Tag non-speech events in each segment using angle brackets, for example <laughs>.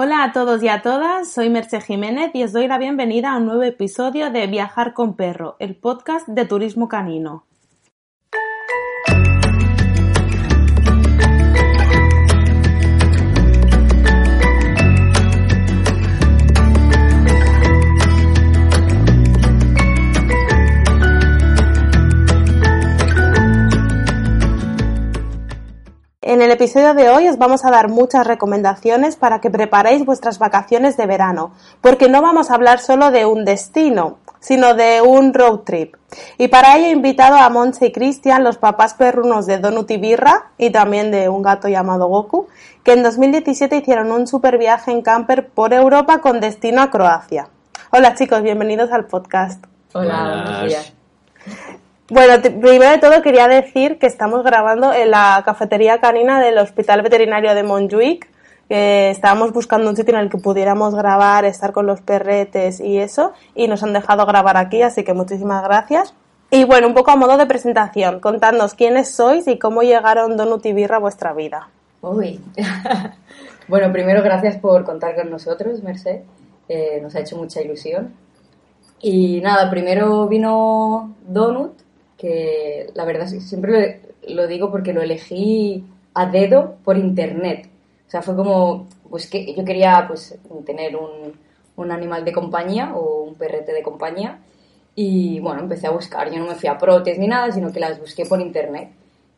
Hola a todos y a todas, soy Merche Jiménez y os doy la bienvenida a un nuevo episodio de Viajar con Perro, el podcast de turismo canino. En el episodio de hoy os vamos a dar muchas recomendaciones para que preparéis vuestras vacaciones de verano, porque no vamos a hablar solo de un destino, sino de un road trip. Y para ello he invitado a Monse y Cristian, los papás perrunos de Donut y Birra, y también de un gato llamado Goku, que en 2017 hicieron un super viaje en camper por Europa con destino a Croacia. Hola chicos, bienvenidos al podcast. Hola, buenos días. Bueno, primero de todo quería decir que estamos grabando en la cafetería canina del Hospital Veterinario de Montjuic. Estábamos buscando un sitio en el que pudiéramos grabar, estar con los perretes y eso, y nos han dejado grabar aquí, así que muchísimas gracias. Y bueno, un poco a modo de presentación, contadnos quiénes sois y cómo llegaron Donut y Birra a vuestra vida. Uy. <laughs> bueno, primero gracias por contar con nosotros, Merced. Eh, nos ha hecho mucha ilusión. Y nada, primero vino Donut, que la verdad siempre lo, digo porque lo elegí a dedo por internet. O sea, fue como, pues que yo quería pues tener un, un animal de compañía o un perrete de compañía y bueno, empecé a buscar. Yo no me fui a protes ni nada, sino que las busqué por internet.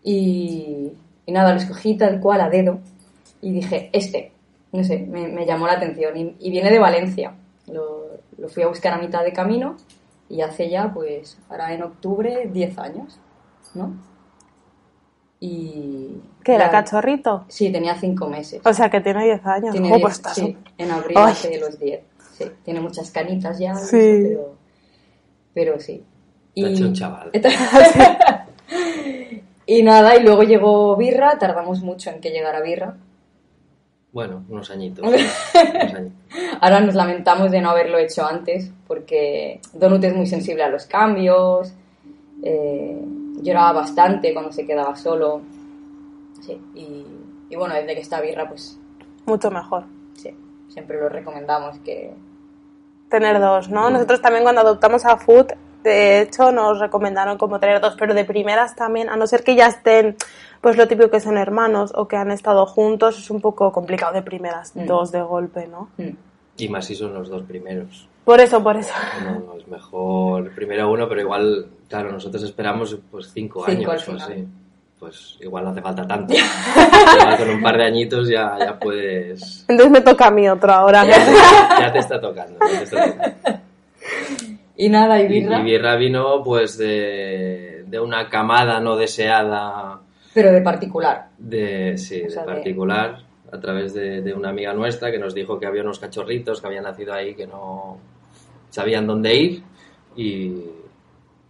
Y, y nada, lo escogí tal cual a dedo y dije, este, no sé, me, me llamó la atención. Y, y, viene de Valencia. Lo, lo fui a buscar a mitad de camino y hace ya, pues, ahora en octubre, 10 años, ¿no? Y... ¿Qué era cachorrito? Sí, tenía 5 meses. O sea, que tiene 10 años. Tiene oh, 10, pues sí, en abril Ay. hace los 10. Sí, tiene muchas canitas ya, Sí. pero, pero sí. Ha hecho un chaval. <laughs> y nada, y luego llegó Birra, tardamos mucho en que llegara Birra. Bueno, unos añitos. unos añitos. <laughs> Ahora nos lamentamos de no haberlo hecho antes, porque Donut es muy sensible a los cambios, eh, lloraba bastante cuando se quedaba solo. Sí, y, y bueno, desde que está Birra, pues Mucho mejor. sí, siempre lo recomendamos que... Tener dos, ¿no? Mm. Nosotros también cuando adoptamos a Food, de hecho, nos recomendaron como tener dos, pero de primeras también, a no ser que ya estén, pues lo típico que son hermanos o que han estado juntos, es un poco complicado de primeras, Mm. dos de golpe, ¿no? mm, Y más si son los dos primeros. Por eso, por eso. No, no, es mejor primero uno, pero igual, claro, nosotros esperamos pues cinco, Cinco años o final. así. Pues igual no hace falta tanto. <laughs> Igual con un par de añitos ya, ya puedes... Entonces me toca a mí otro ahora. Ya te está tocando. ya te está tocando. <laughs> Y nada, y Birra, y Birra vino pues de, de una camada no deseada pero de particular. de, sí, O sea, de de- particular a través de, de una amiga nuestra que nos dijo que había unos cachorritos que habían nacido ahí que no sabían dónde ir y,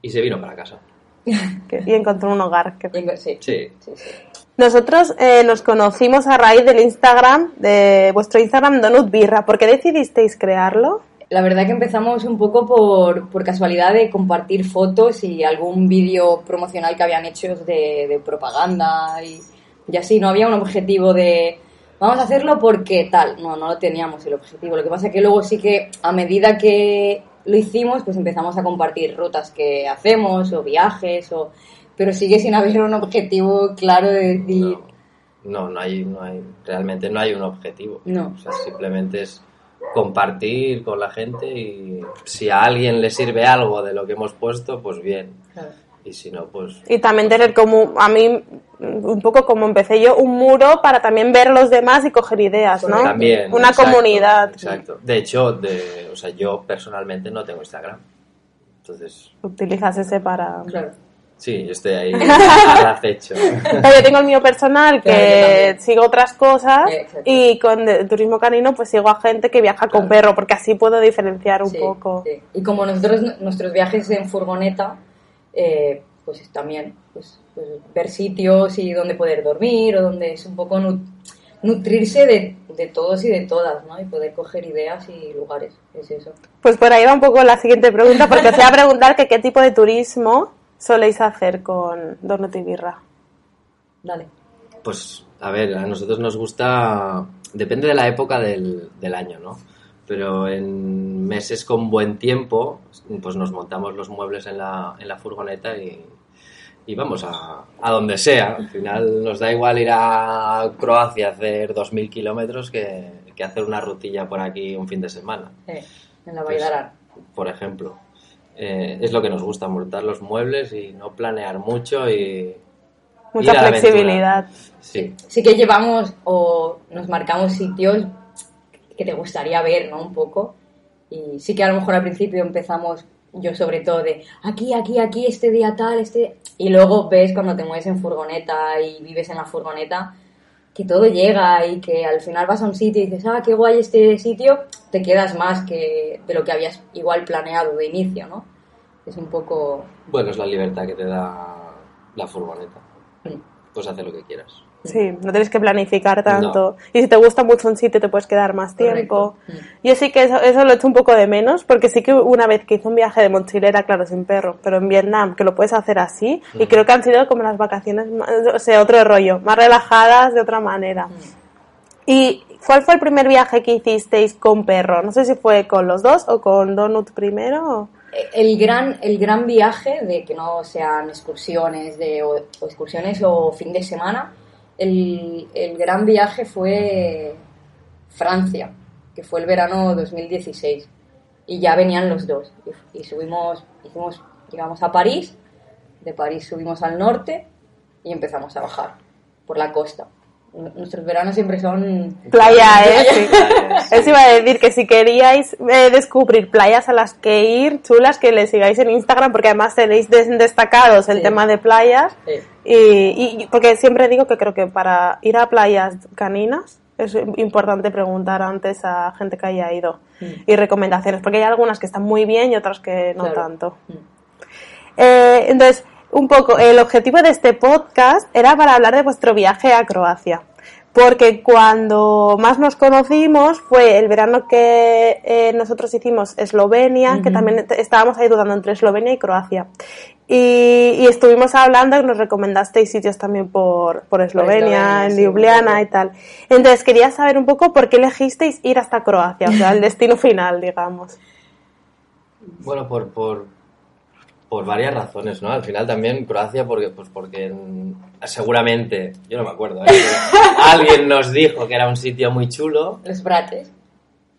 y se vino para casa. <laughs> Y encontró un hogar. que- Y- Sí, Sí, sí, sí. Nosotros eh, nos conocimos a raíz del Instagram, de vuestro Instagram Donut Birra. ¿Por qué decidisteis crearlo? La verdad que empezamos un poco por, por casualidad de compartir fotos y algún vídeo promocional que habían hecho de, de propaganda y, y así. No había un objetivo de vamos a hacerlo porque tal. No, no lo teníamos el objetivo. Lo que pasa que luego sí que a medida que lo hicimos, pues empezamos a compartir rutas que hacemos o viajes o... Pero sigue sin haber un objetivo claro de decir... no, no, no hay, no hay, realmente no hay un objetivo. No. O sea, simplemente es compartir con la gente y si a alguien le sirve algo de lo que hemos puesto, pues bien. Claro. Y si no, pues Y también tener como, a mí, un poco como empecé yo, un muro para también ver los demás y coger ideas, ¿no? también. Una exacto, comunidad. Exacto. De hecho, de, o sea, yo personalmente no tengo Instagram. Entonces, Utilizas ese para... Claro. Sí, yo estoy ahí <laughs> al acecho. Pero yo tengo el mío personal que Claro, sigo otras cosas Exacto. y con de- turismo canino pues sigo a gente que viaja con Claro. perro porque así puedo diferenciar un Sí, poco. sí. Y como nosotros, nuestros viajes en furgoneta, eh, pues también pues, pues, ver sitios y dónde poder dormir o donde es un poco nu- nutrirse de, de todos y de todas, ¿no? Y poder coger ideas y lugares, es eso. Pues por ahí va un poco la siguiente pregunta porque os voy a preguntar que qué tipo de turismo soléis hacer con Donut y Birra. Dale. Pues, a ver, a nosotros nos gusta depende de la época del, del año, ¿no? Pero en meses con buen tiempo, pues nos montamos los muebles en la, en la furgoneta y, y vamos a, a donde sea. Al final nos da igual ir a Croacia a hacer 2.000 kilómetros que, que hacer una rutilla por aquí un fin de semana. Eh, en la Pues, por ejemplo. Eh, es lo que nos gusta, montar los muebles y no planear mucho y... Mucha ir flexibilidad. Sí, Sí que llevamos o nos marcamos sitios que te gustaría ver, ¿no? Un poco. Y sí que a lo mejor al principio empezamos, yo sobre todo, de aquí, aquí, aquí, este día tal, este... Y luego ves cuando te mueves en furgoneta y vives en la furgoneta, que todo llega y que al final vas a un sitio y dices, ah, qué guay este sitio, te quedas más que de lo que habías igual planeado de inicio, ¿no? Es un poco... bueno, es la libertad que te da la furgoneta. mm, Puedes hacer lo que quieras. Sí, no tienes que planificar tanto. Y si te gusta mucho un sitio, te puedes quedar más tiempo. Correcto. Yo sí que eso, eso lo he hecho un poco de menos, porque sí que una vez que hice un viaje de mochilera, claro, sin perro, pero en Vietnam, que lo puedes hacer así, y creo que han sido como las vacaciones, más- o sea, otro rollo, más relajadas de otra manera. ¿Y cuál fue el primer viaje que hicisteis con perro? No sé si fue con los dos o con Donut primero. o- el gran, el gran viaje de que no sean excursiones de, o, o excursiones o fin de semana, el, el gran viaje fue Francia, que fue el verano 2016. Y ya venían los dos. Y, subimos, hicimos, llegamos a París, de París subimos al norte y empezamos a bajar por la costa. Nuestros veranos siempre son Playa, ¿eh? Sí. <laughs> Eso iba a decir que si queríais eh, descubrir playas a las que ir, chulas, que le sigáis en Instagram, porque además tenéis des- destacados el Sí. tema de playas. Sí. Y, y- porque siempre digo que creo que para ir a playas caninas es importante preguntar antes a gente que haya ido Mm. y recomendaciones, porque hay algunas que están muy bien y otras que no Claro. tanto. Mm. Eh, entonces, un poco, el objetivo de este podcast era para hablar de vuestro viaje a Croacia. Porque cuando más nos conocimos fue el verano que eh, nosotros hicimos Eslovenia, que también est- estábamos ahí dudando entre Eslovenia y Croacia. Y, y estuvimos hablando y nos recomendasteis sitios también por, por Eslovenia, en Ljubljana y tal. Entonces quería saber un poco por qué elegisteis ir hasta Croacia, o sea, el <laughs> destino final, digamos. Bueno, por, por, por varias razones, ¿no? Al final también Croacia, porque, pues porque seguramente, yo no me acuerdo, ¿eh? <laughs> alguien nos dijo que era un sitio muy chulo Los brates,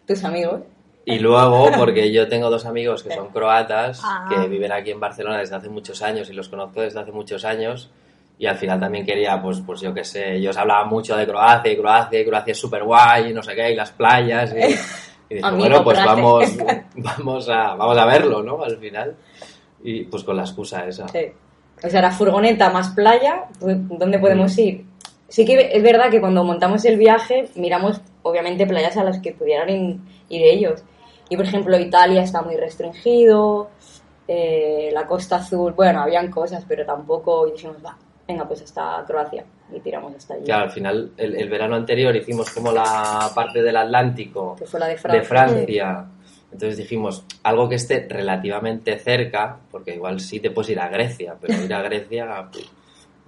tus amigos. y luego porque yo tengo dos amigos que son croatas Ah. que viven aquí en Barcelona desde hace muchos años y los conozco desde hace muchos años y al final también quería, pues, pues yo qué sé, ellos hablaban mucho de Croacia y Croacia y Croacia es súper guay y no sé qué, y las playas y, y dije, <laughs> bueno, pues vamos, <laughs> vamos, a, vamos a verlo, ¿no? Al final. Y pues con la excusa esa. Sí. O sea, la furgoneta más playa, ¿dónde podemos ir? Sí que es verdad que cuando montamos el viaje miramos, obviamente, playas a las que pudieran ir ellos. Y, por ejemplo, Italia está muy restringido, eh, la Costa Azul, bueno, habían cosas, pero tampoco y dijimos, va, venga, pues hasta Croacia y tiramos hasta allí. Claro, al final, el, el verano anterior hicimos como la parte del Atlántico Que fue la de Francia. de Francia. Entonces dijimos, algo que esté relativamente cerca, porque igual sí te puedes ir a Grecia, pero ir a Grecia pff,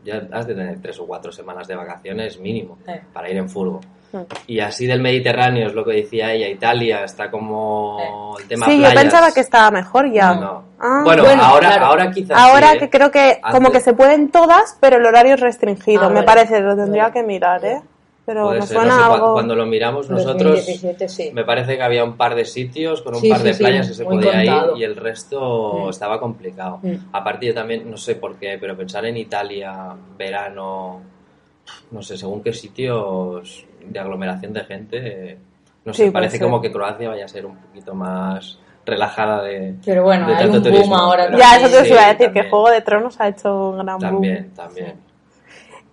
ya has de tener tres o cuatro semanas de vacaciones mínimo Eh. para ir en furgo. Mm. Y así del Mediterráneo es lo que decía ella, Italia está como el tema Sí, yo pensaba que estaba mejor ya. No. Ah. bueno, Bueno, ahora, claro. ahora quizás Ahora sí, ¿eh? que creo que como que se pueden todas, pero el horario es restringido, Ah, me vale. parece, lo tendría Vale. que mirar, ¿eh? Pero Puede me ser, suena no sé, algo... Cuando lo miramos nosotros, 2017, sí. me parece que había un par de sitios con un Sí, par sí, de playas que se podía contado. ir y el resto Mm. estaba complicado. Mm. Aparte yo también, no sé por qué, pero pensar en Italia, verano, no sé, según qué sitios de aglomeración de gente, no sé, parece como que Croacia vaya a ser un poquito más relajada de... Pero bueno, de hay tanto un boom turismo. ahora Ya, también. eso te iba a decir, también. que Juego de Tronos ha hecho un gran También, boom. también.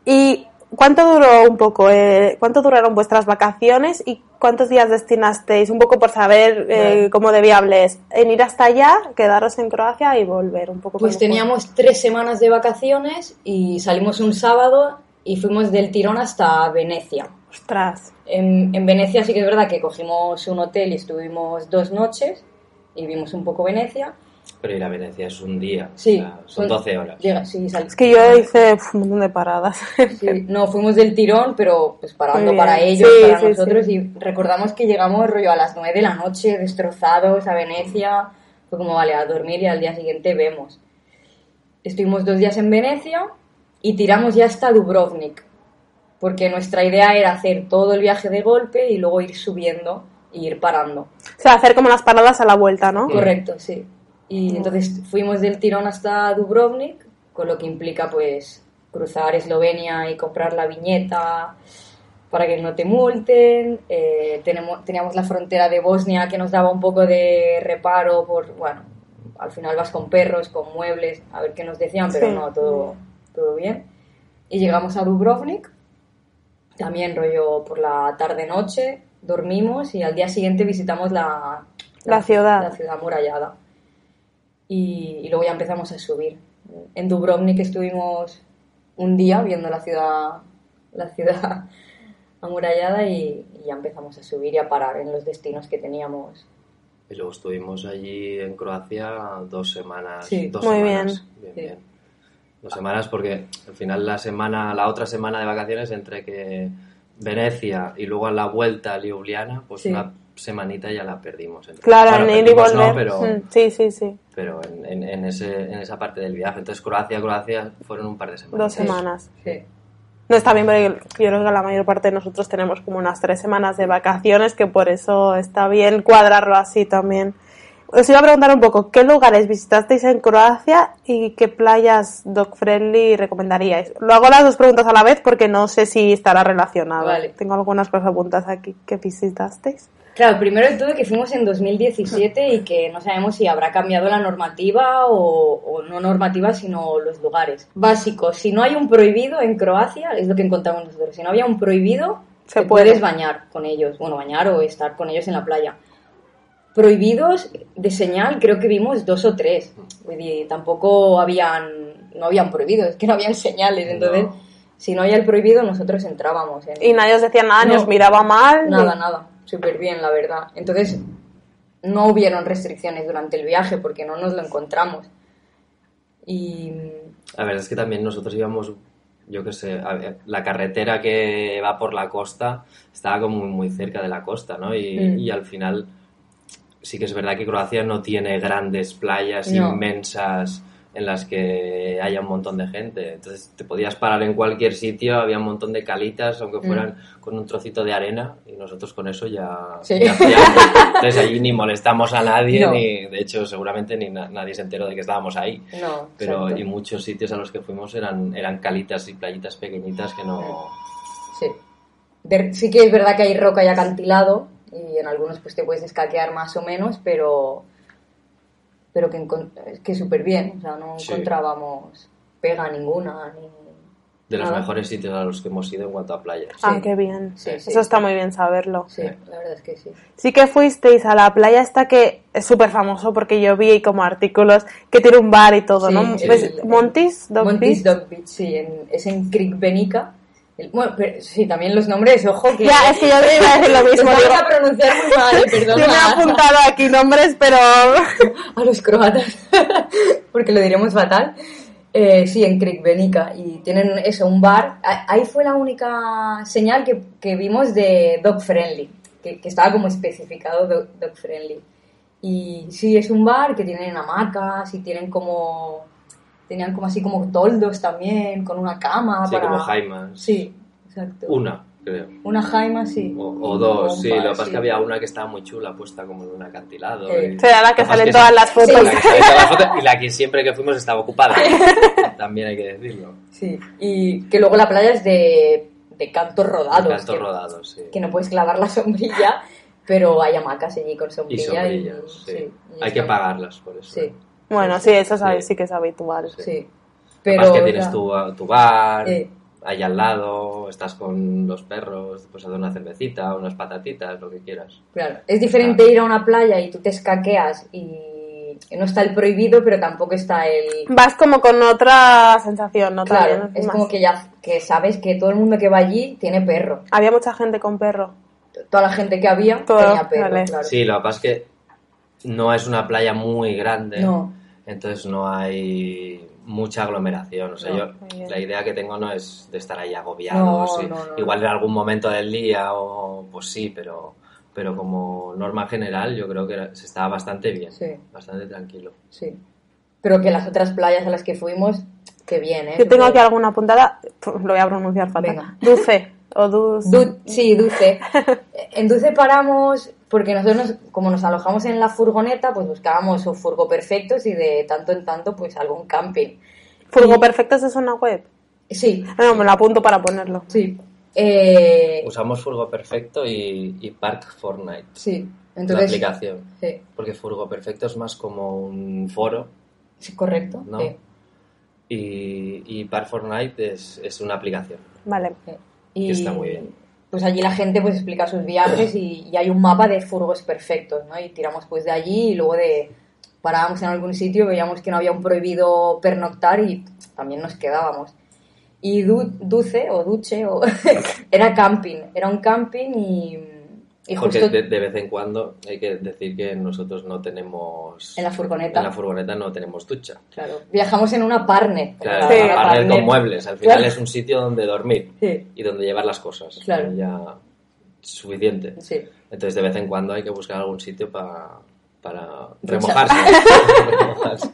¿Y cuánto duró un poco, eh, cuánto duraron vuestras vacaciones y cuántos días destinasteis? Un poco por saber eh, cómo de viable es. En ir hasta allá, quedaros en Croacia y volver un poco. Pues fue. teníamos tres semanas de vacaciones y salimos un sábado y fuimos del tirón hasta Venecia. Ostras. En, en Venecia sí que es verdad que cogimos un hotel y estuvimos dos noches y vimos un poco Venecia. Pero ir a Venecia es un día. Sí, o sea, son 12 horas. Llega, sí, sal- Es que yo hice uf, un montón de paradas. Sí, no, fuimos del tirón, pero pues parando para ellos, Sí, para sí, nosotros, sí. y recordamos que llegamos rollo a las 9 de la noche, destrozados a Venecia, fue como, vale, a dormir y al día siguiente vemos. Estuvimos dos días en Venecia y tiramos ya hasta Dubrovnik, porque nuestra idea era hacer todo el viaje de golpe y luego ir subiendo y ir parando. O sea, hacer como las paradas a la vuelta, ¿no? Correcto, sí. Y entonces fuimos del tirón hasta Dubrovnik, con lo que implica pues cruzar Eslovenia y comprar la viñeta para que no te multen. Eh, tenemos, teníamos la frontera de Bosnia que nos daba un poco de reparo por, bueno, al final vas con perros, con muebles, a ver qué nos decían, pero Sí. no, todo, todo bien. Y llegamos a Dubrovnik, también rollo por la tarde-noche, dormimos y al día siguiente visitamos la, La ciudad. La ciudad amurallada. Y, y luego ya empezamos a subir. En Dubrovnik estuvimos un día viendo la ciudad, la ciudad <laughs> amurallada y, y ya empezamos a subir y a parar en los destinos que teníamos. Y luego estuvimos allí en Croacia dos semanas. Sí. dos Muy semanas. Bien, Sí. bien. Dos semanas porque al final la semana, la otra semana de vacaciones entre que Venecia y luego a la vuelta a Ljubljana, pues Sí. una semanita ya la perdimos. Entre- Claro, Bueno, en ir y volver. no, pero, Mm, Sí, sí, sí. pero en, en- en ese, en esa parte del viaje. Entonces Croacia, Croacia fueron un par de semanas. Dos semanas. Sí. No está bien, porque yo creo que la mayor parte de nosotros tenemos como unas tres semanas de vacaciones, que por eso está bien cuadrarlo así también. Os iba a preguntar un poco, ¿qué lugares visitasteis en Croacia y qué playas dog friendly recomendaríais? Lo hago las dos preguntas a la vez porque no sé si estará relacionado. Vale. Tengo algunas cosas apuntadas aquí. ¿Qué visitasteis? Claro, primero de todo que fuimos en 2017 y que no sabemos si habrá cambiado la normativa o, o no normativa, sino los lugares. Básico, si no hay un prohibido en Croacia, es lo que encontramos nosotros, si no había un prohibido, Se te puede. puedes bañar con ellos, bueno, bañar o estar con ellos en la playa. Prohibidos de señal creo que vimos dos o tres. Dir, tampoco habían, no habían prohibidos, es que no habían señales, entonces No. si no había el prohibido nosotros entrábamos. En, Y nadie os decía nada, ni No. os miraba mal. ni- Nada, nada. Súper bien, la verdad. Entonces, no hubieron restricciones durante el viaje porque no nos lo encontramos. Y. La verdad es que también nosotros íbamos, yo qué sé, a ver, la carretera que va por la costa estaba como muy, cerca de la costa, ¿no? Y, Mm. y al final sí que es verdad que Croacia no tiene grandes playas No. inmensas en las que haya un montón de gente. Entonces te podías parar en cualquier sitio, había un montón de calitas, aunque fueran con un trocito de arena, y nosotros con eso ya, Mm. Sí. ya. <laughs> Entonces allí ni molestamos a nadie, No. ni de hecho seguramente ni na- nadie se enteró de que estábamos ahí. No, Pero exacto. y muchos sitios a los que fuimos eran, eran calitas y playitas pequeñitas que no... Sí. De- sí que es verdad que hay roca y acantilado y en algunos pues te puedes escaquear más o menos, pero. Pero que, que súper bien. O sea, no Sí. encontrábamos pega ninguna. Ni... De los nada. mejores sitios a los que hemos ido en cuanto a playas. Ah, Sí. qué bien. Sí, sí. Eso está muy bien saberlo. Sí, la verdad es que sí. Sí que fuisteis a la playa esta que es súper famoso porque yo vi como artículos que tiene un bar y todo, Sí, ¿no? ¿Ves? Montis, Dog Monty's Beach. Dog Beach, sí, en- es en Creek Benica. Bueno, pero, sí, también los nombres, ojo, que... Ya, es que yo te iba a decir lo mismo. Los a pronunciar muy mal, eh, yo me he apuntado aquí nombres, pero <laughs> a los croatas, <laughs> porque lo diremos fatal. Eh, sí, en Creek Benica. Y tienen eso, un bar. Ahí fue la única señal que, que vimos de dog friendly, que, que estaba como especificado dog, dog friendly. Y sí, es un bar que tienen hamacas y tienen como. Tenían como así como toldos también, con una cama Sí, para. como jaimas. Sí, exacto. Una, creo. Una jaima, sí. O, o dos, un sí. Lo que pasa es sí. que había una que estaba muy chula, puesta como en un acantilado. Eh. y- será la que salen sí- todas las fotos. la que sale todas las fotos y la que siempre que fuimos estaba ocupada. <laughs> También hay que decirlo. Sí, y que luego la playa es de, de cantos rodados. Cantos que, rodados, sí. que no puedes clavar la sombrilla, pero hay hamacas allí con Y sombrilla. sombrillas, sí. sí, y Hay que pagarlas por eso. Sí, Bueno, sí, eso Sí. sí que es habitual. Sí. sí. Pero que tienes ya, tu, tu bar, Eh. ahí al lado, estás con los perros, pues hacer una cervecita, unas patatitas, lo que quieras. claro, es diferente ir a una playa y tú te escaqueas y no está el prohibido, pero tampoco está el... Vas como con otra sensación, ¿no? Claro, También, es más. como que ya que sabes que todo el mundo que va allí tiene perro. Había mucha gente con perro. Toda la gente que había Todo, tenía perro, vale. claro. Sí, lo que pasa es que no es una playa muy grande. No. Entonces no hay mucha aglomeración. O sea, No, yo la idea que tengo no es de estar ahí agobiados. No, y- no, no. Igual en algún momento del día o pues sí, pero, pero como norma general yo creo que se estaba bastante bien, Sí. bastante tranquilo. Sí. Pero que las otras playas a las que fuimos, que bien, ¿eh? Yo tengo aquí alguna apuntada, lo voy a pronunciar fatal. Venga. Dulce o <laughs> dulce. Du- sí, Duce. <laughs> En Duce paramos porque nosotros, nos- como nos alojamos en la furgoneta, pues buscábamos o furgo perfectos y de tanto en tanto, pues algún camping. Furgo Y- Perfectos es una web. Sí, No, me lo apunto para ponerlo. sí. Eh, Usamos Furgo Perfecto y, y Park Fortnite, sí, la entonces. aplicación. Sí, Porque Furgo Perfecto es más como un foro sí, correcto. ¿no? sí. y, y Park Fortnite es, es una aplicación. Vale. Y Que está muy bien. Pues allí la gente pues explica sus viajes y, y hay un mapa de furgos perfectos, ¿no? Y tiramos pues de allí y luego de parábamos en algún sitio, veíamos que no había un prohibido pernoctar y también nos quedábamos. Y Du- Duce o Duche o <laughs> era camping, era un camping y, y Porque justo de, de vez en cuando hay que decir que nosotros no tenemos... en la furgoneta, en la furgoneta no tenemos ducha. claro, viajamos en una parne. Claro, Sí. a partner con muebles. Al final Claro. es un sitio donde dormir Sí, y donde llevar las cosas. Claro. Ya suficiente. sí. Entonces de vez en cuando hay que buscar algún sitio pa- para remojarse. <laughs> Remojarse.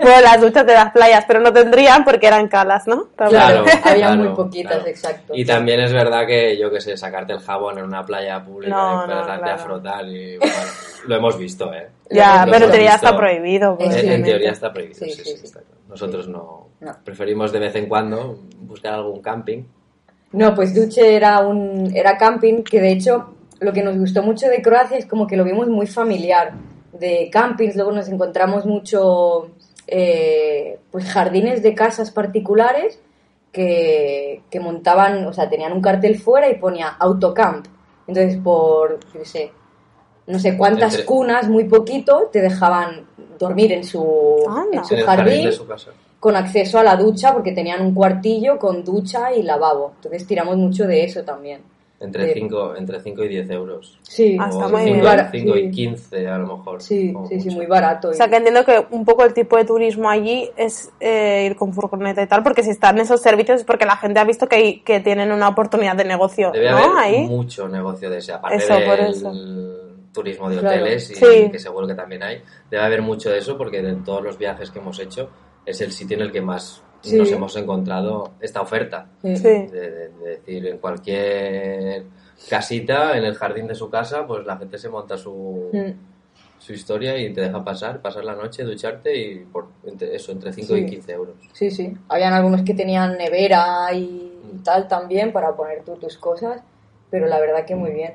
Bueno, las duchas de las playas, pero no tendrían porque eran calas, ¿no? También. Claro, <laughs> había claro, muy poquitas, claro. exacto. Y también es verdad que, yo que sé, sacarte el jabón en una playa pública No, y no, empezarte claro. a frotar y bueno, lo hemos visto, ¿eh? <laughs> Ya, pero en teoría está prohibido. En- En, teoría está prohibido, Sí, sí, sí, sí, sí. está claro. Nosotros no, No. preferimos de vez en cuando buscar algún camping. No, pues Duche era un era camping que de hecho lo que nos gustó mucho de Croacia es como que lo vimos muy familiar de campings, luego nos encontramos mucho eh, pues jardines de casas particulares que, que montaban, o sea, tenían un cartel fuera y ponía autocamp. Entonces por, yo sé, no sé cuántas Entre- cunas, muy poquito, te dejaban dormir en su, en su en jardín jardín de su casa. con acceso a la ducha porque tenían un cuartillo con ducha y lavabo. Entonces tiramos mucho de eso también. Entre Sí. 5 entre cinco y 10 euros. Sí, Ah, O muy cinco- bien. cinco Sí. y 15 a lo mejor. sí, sí, sí, muy barato. O sea, que entiendo que un poco el tipo de turismo allí es eh, ir con furgoneta y tal, porque si están esos servicios es porque la gente ha visto que, hay- que tienen una oportunidad de negocio, Debe ¿no? haber Ahí. mucho negocio de ese, aparte Eso, por del eso. turismo de Claro. hoteles, y Sí. que seguro que también hay. Debe haber mucho de eso porque de todos los viajes que hemos hecho es el sitio en el que más Sí. nos hemos encontrado esta oferta. Sí. De, de- de decir, en cualquier casita, en el jardín de su casa, pues la gente se monta su, Mm. su historia y te deja pasar, pasar la noche, ducharte y por entre- eso, entre 5 Sí. y 15 euros. Sí, sí. Habían algunos que tenían nevera y tal también para poner tú tus cosas, pero la verdad que muy bien.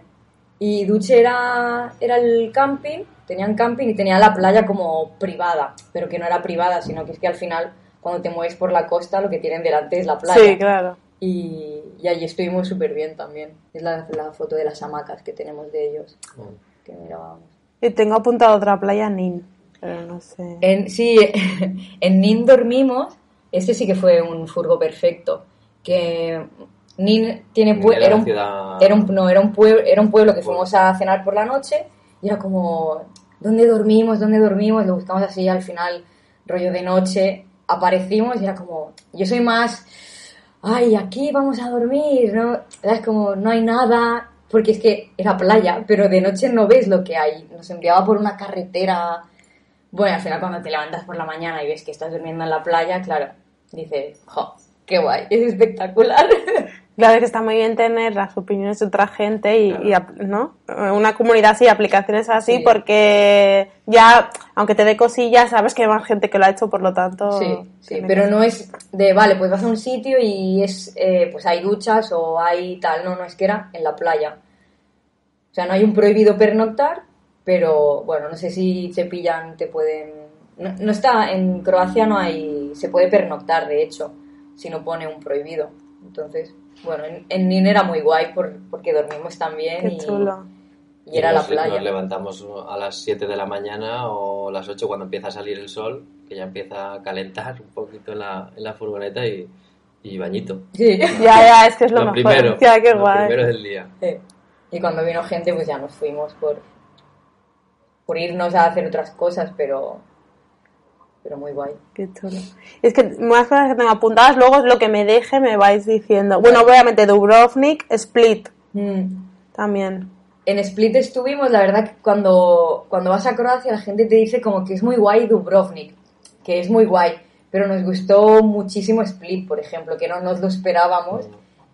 Y Duche era, era el camping, tenían camping y tenía la playa como privada, pero que no era privada, sino que es que al final cuando te mueves por la costa lo que tienen delante es la playa. Sí, claro. Y, y allí estuvimos súper bien también. Es la, la foto de las hamacas que tenemos de ellos, que mirábamos. Y tengo apuntado otra playa, Nin, pero no sé. En, sí, <laughs> en Nin dormimos, este sí que fue un furgo perfecto, que Nin tiene pue- Era era, un, ciudad- era un- no, era un pueblo, era un pueblo que fuimos a cenar por la noche y era como, ¿dónde dormimos? ¿Dónde dormimos? Lo buscamos así al final, rollo de noche, aparecimos y era como, yo soy más, ay, aquí vamos a dormir, ¿no? Es como, no hay nada, porque es que era playa, pero de noche no ves lo que hay. Nos enviaba por una carretera. Bueno, al final cuando te levantas por la mañana y ves que estás durmiendo en la playa, claro, dices, jo, qué guay, es espectacular. <laughs> Claro que está muy bien tener las opiniones de otra gente y, Claro. y ¿no? Una comunidad así, aplicaciones así, Sí. porque ya, aunque te dé cosillas, sabes que hay más gente que lo ha hecho, por lo tanto... Sí, sí, pero que- no es de, vale, pues vas a un sitio y es, eh, pues hay duchas o hay tal, no, no, es que era en la playa. O sea, no hay un prohibido pernoctar, pero bueno, no sé si te pillan, te pueden... No, no está, en Croacia no hay, se puede pernoctar, de hecho, si no pone un prohibido. Entonces, bueno, en, en Nin era muy guay por- porque dormimos también Qué y, chulo. y era la nos, playa. Nos levantamos a las 7 de la mañana o las 8 cuando empieza a salir el sol, que ya empieza a calentar un poquito en la, en la furgoneta y, y bañito. Sí. <laughs> Ya, ya, es que es lo, mejor. primero, <laughs> Ya, qué lo guay. primero del día. Sí. Y cuando vino gente, pues ya nos fuimos por, por irnos a hacer otras cosas, pero, pero muy guay. Qué chulo. Es que más cosas que tengo apuntadas, luego lo que me deje me vais diciendo. Bueno, obviamente Dubrovnik, Split Mm. también. En Split estuvimos, la verdad que cuando, cuando vas a Croacia la gente te dice como que es muy guay Dubrovnik, que es muy guay, pero nos gustó muchísimo Split, por ejemplo, que no nos lo esperábamos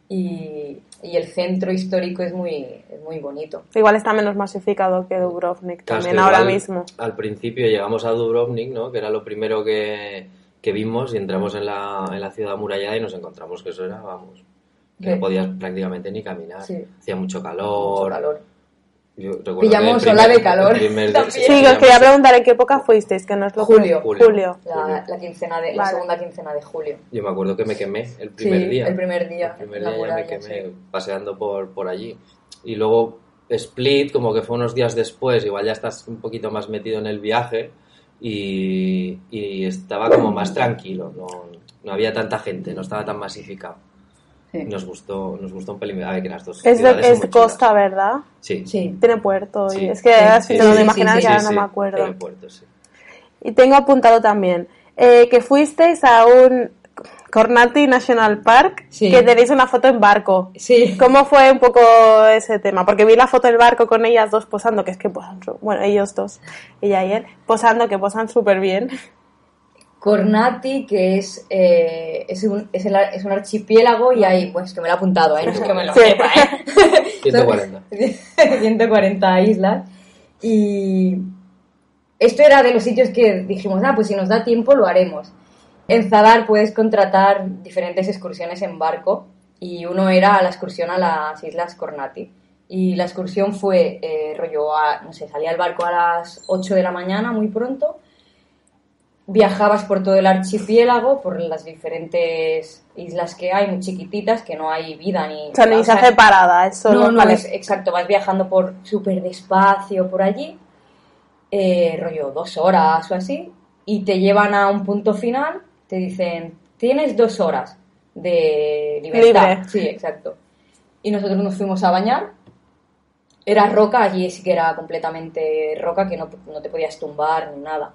y, y el centro histórico es muy, es muy bonito. Igual está menos masificado que Dubrovnik Claro, también ahora igual mismo. Al principio llegamos a Dubrovnik, ¿no? Que era lo primero que, que vimos y entramos en la, en la ciudad amurallada y nos encontramos que eso era, vamos, que ¿Qué? no podías prácticamente ni caminar. Sí. Hacía mucho calor. Mucho calor. Yo recuerdo Pillamos el ola de primer- calor primer. Sí, os quería preguntar en qué época fuisteis, que no es lo Julio. Julio. Julio. La, la quincena de, la Vale. segunda quincena de julio. Yo me acuerdo que me quemé el primer Sí, día. el primer día, El primer la día ya me quemé sí. paseando por, por allí. Y luego Split, como que fue unos días después, igual ya estás un poquito más metido en el viaje y, y estaba como más tranquilo, no, no había tanta gente, no estaba tan masificado. Sí. Nos gustó, nos gustó un pelín. A ver, que las dos Es, de, es chulas. costa, ¿verdad? Sí. Sí. Tiene puerto. Sí. Y es que Sí, así sí, te lo sí, de sí, imaginar sí, que ahora sí, no sí, me acuerdo. tiene puerto, sí. Y tengo apuntado también eh, que fuisteis a un Cornati National Park Sí. que tenéis una foto en barco. Sí. ¿Cómo fue un poco ese tema? Porque vi la foto del barco con ellas dos posando, que es que posan, bueno, ellos dos, ella y él, posando, que posan súper bien. Cornati, que es, eh, es, un, es, el es un archipiélago y hay, pues que me lo he apuntado, ¿eh? no sé que me lo sepa, ¿eh? <laughs> 140. 140 <laughs> islas. Y esto era de los sitios que dijimos, ah, pues si nos da tiempo lo haremos. En Zadar puedes contratar diferentes excursiones en barco y uno era la excursión a las Islas Cornati. Y la excursión fue, eh, rollo, a- no sé, salía el barco a las 8 de la mañana muy pronto, viajabas por todo el archipiélago, por las diferentes islas que hay, muy chiquititas, que no hay vida ni... O sea, ni se hace parada, es solo no, no, vale. es exacto, vas viajando por súper despacio por allí, eh, rollo dos horas o así, y te llevan a un punto final, te dicen, tienes dos horas de libertad. Libre. Sí, exacto. Y nosotros nos fuimos a bañar, era roca, allí sí que era completamente roca, que no, no te podías tumbar ni nada.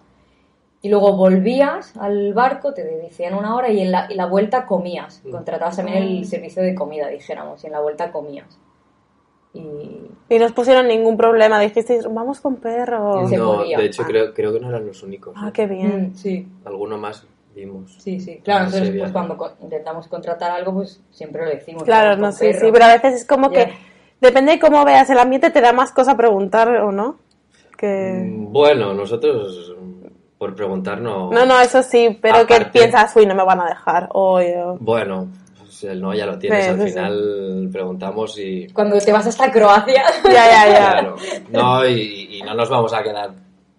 Y luego volvías al barco, te decían una hora y en la, y la vuelta comías. Mm. Contratabas también el servicio de comida, dijéramos, y en la vuelta comías. Y Y no os pusieron ningún problema, dijisteis, vamos con perros. No, de hecho Ah. creo, creo que no eran los únicos. Ah, ¿eh? qué bien. Mm, sí, Alguno más vimos. sí, sí. Claro, nosotros sí, pues, cuando co- intentamos contratar algo, pues siempre lo decimos. Claro, no perro. sí, pero a veces es como que depende de cómo veas el ambiente, te da más cosa preguntar o no. Que... Mm, Bueno, nosotros mm, por preguntar no. No, eso sí, pero que Aparte- piensas, uy, no me van a dejar. O yo- Bueno, pues el no ya lo tienes. Sí, Al sí. final preguntamos y. Cuando te vas hasta Croacia. <laughs> Ya, ya, ya. Claro. No, y, y no nos vamos a quedar.